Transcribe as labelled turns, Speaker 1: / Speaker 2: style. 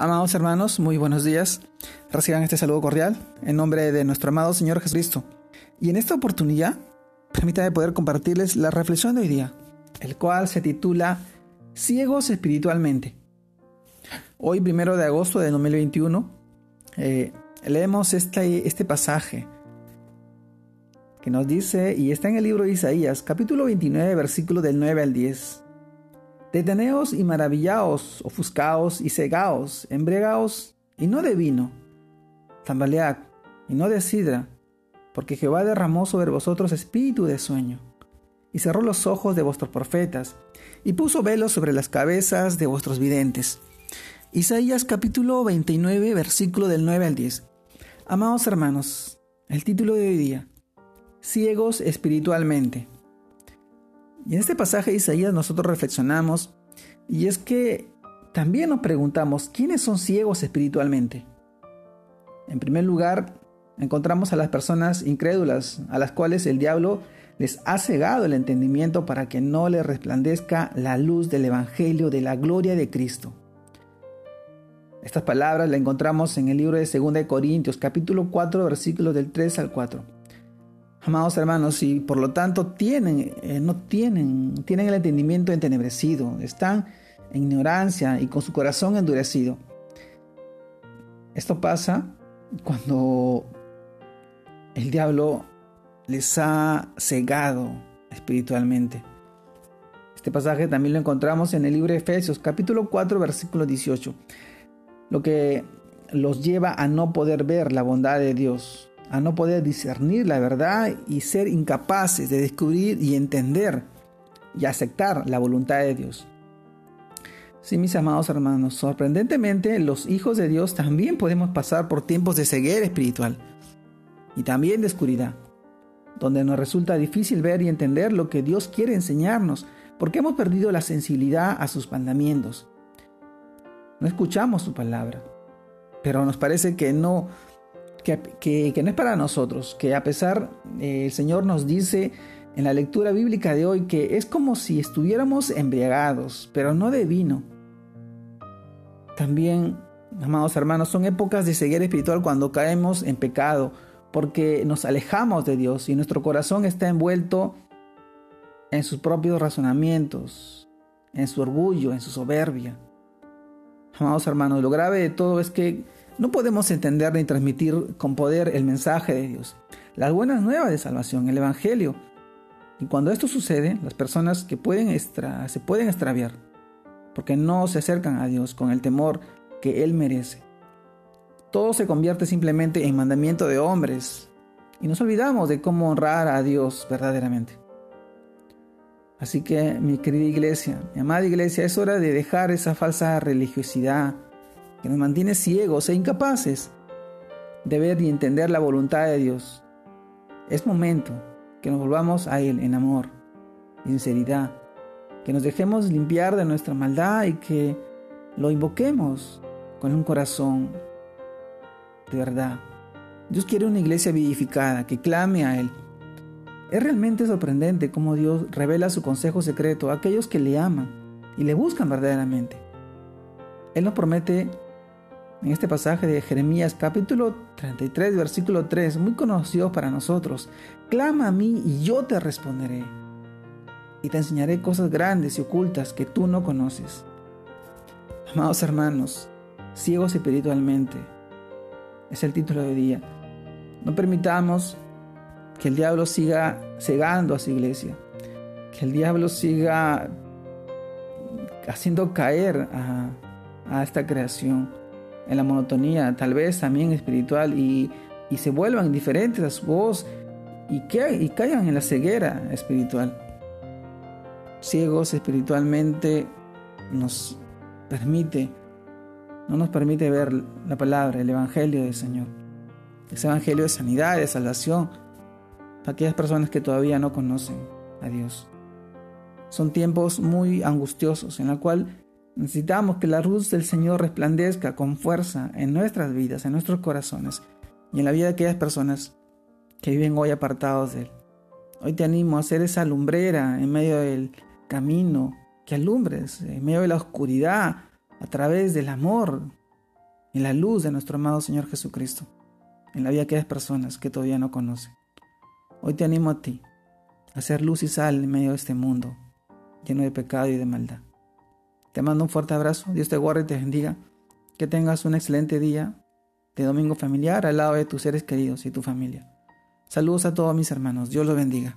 Speaker 1: Amados hermanos, muy buenos días. Reciban este saludo cordial en nombre de nuestro amado Señor Jesucristo. Y en esta oportunidad, permítanme poder compartirles la reflexión de hoy día, el cual se titula Ciegos espiritualmente. Hoy, primero de agosto de 2021, eh, leemos este, este pasaje que nos dice, y está en el libro de Isaías, capítulo 29, versículo del 9 al 10. Deteneos y maravillaos, ofuscaos y cegaos, embriagaos y no de vino, tambalead y no de sidra, porque Jehová derramó sobre vosotros espíritu de sueño, y cerró los ojos de vuestros profetas, y puso velos sobre las cabezas de vuestros videntes. Isaías capítulo 29, versículo del 9 al 10. Amados hermanos, el título de hoy día, Ciegos espiritualmente. Y en este pasaje de Isaías nosotros reflexionamos y es que también nos preguntamos, ¿quiénes son ciegos espiritualmente? En primer lugar, encontramos a las personas incrédulas, a las cuales el diablo les ha cegado el entendimiento para que no les resplandezca la luz del Evangelio de la gloria de Cristo. Estas palabras las encontramos en el libro de 2 Corintios, capítulo 4, versículos del 3 al 4 amados hermanos, y por lo tanto tienen, eh, no tienen, tienen el entendimiento entenebrecido, están en ignorancia y con su corazón endurecido. Esto pasa cuando el diablo les ha cegado espiritualmente. Este pasaje también lo encontramos en el libro de Efesios, capítulo 4, versículo 18, lo que los lleva a no poder ver la bondad de Dios, a no poder discernir la verdad y ser incapaces de descubrir y entender y aceptar la voluntad de Dios. Sí, mis amados hermanos, sorprendentemente los hijos de Dios también podemos pasar por tiempos de ceguera espiritual y también de oscuridad, donde nos resulta difícil ver y entender lo que Dios quiere enseñarnos, porque hemos perdido la sensibilidad a sus mandamientos. No escuchamos su palabra, pero nos parece que no que, no es para nosotros, que a pesar eh, el Señor nos dice en la lectura bíblica de hoy que es como si estuviéramos embriagados, pero no de vino. También, amados hermanos, son épocas de ceguera espiritual cuando caemos en pecado, porque nos alejamos de Dios y nuestro corazón está envuelto en sus propios razonamientos, en su orgullo, en su soberbia. Amados hermanos, lo grave de todo es que no podemos entender ni transmitir con poder el mensaje de Dios, las buenas nuevas de salvación, el Evangelio. Y cuando esto sucede, las personas que se pueden extraviar, porque no se acercan a Dios con el temor que Él merece. Todo se convierte simplemente en mandamiento de hombres y nos olvidamos de cómo honrar a Dios verdaderamente. Así que mi querida iglesia, mi amada iglesia, es hora de dejar esa falsa religiosidad, que nos mantiene ciegos e incapaces de ver y entender la voluntad de Dios. Es momento que nos volvamos a Él en amor y sinceridad, que nos dejemos limpiar de nuestra maldad y que lo invoquemos con un corazón de verdad. Dios quiere una iglesia vivificada que clame a Él. Es realmente sorprendente cómo Dios revela su consejo secreto a aquellos que le aman y le buscan verdaderamente. Él nos promete en este pasaje de Jeremías capítulo 33 versículo 3, muy conocido para nosotros. Clama a mí y yo te responderé. Y te enseñaré cosas grandes y ocultas que tú no conoces. Amados hermanos, ciegos espiritualmente, es el título de día. No permitamos que el diablo siga cegando a su iglesia, que el diablo siga haciendo caer a, a esta creación en la monotonía, tal vez también espiritual, y, se vuelvan indiferentes a su voz y, que, y caigan en la ceguera espiritual. Ciegos espiritualmente nos permite, no nos permite ver la palabra, el Evangelio del Señor. Ese Evangelio de sanidad, de salvación, para aquellas personas que todavía no conocen a Dios. Son tiempos muy angustiosos en la cual Necesitamos que la luz del Señor resplandezca con fuerza en nuestras vidas, en nuestros corazones y en la vida de aquellas personas que viven hoy apartados de Él. Hoy te animo a ser esa lumbrera en medio del camino, que alumbres en medio de la oscuridad a través del amor en la luz de nuestro amado Señor Jesucristo, en la vida de aquellas personas que todavía no conocen. Hoy te animo a ti a ser luz y sal en medio de este mundo lleno de pecado y de maldad. Te mando un fuerte abrazo, Dios te guarde y te bendiga, que tengas un excelente día de domingo familiar al lado de tus seres queridos y tu familia. Saludos a todos mis hermanos, Dios los bendiga.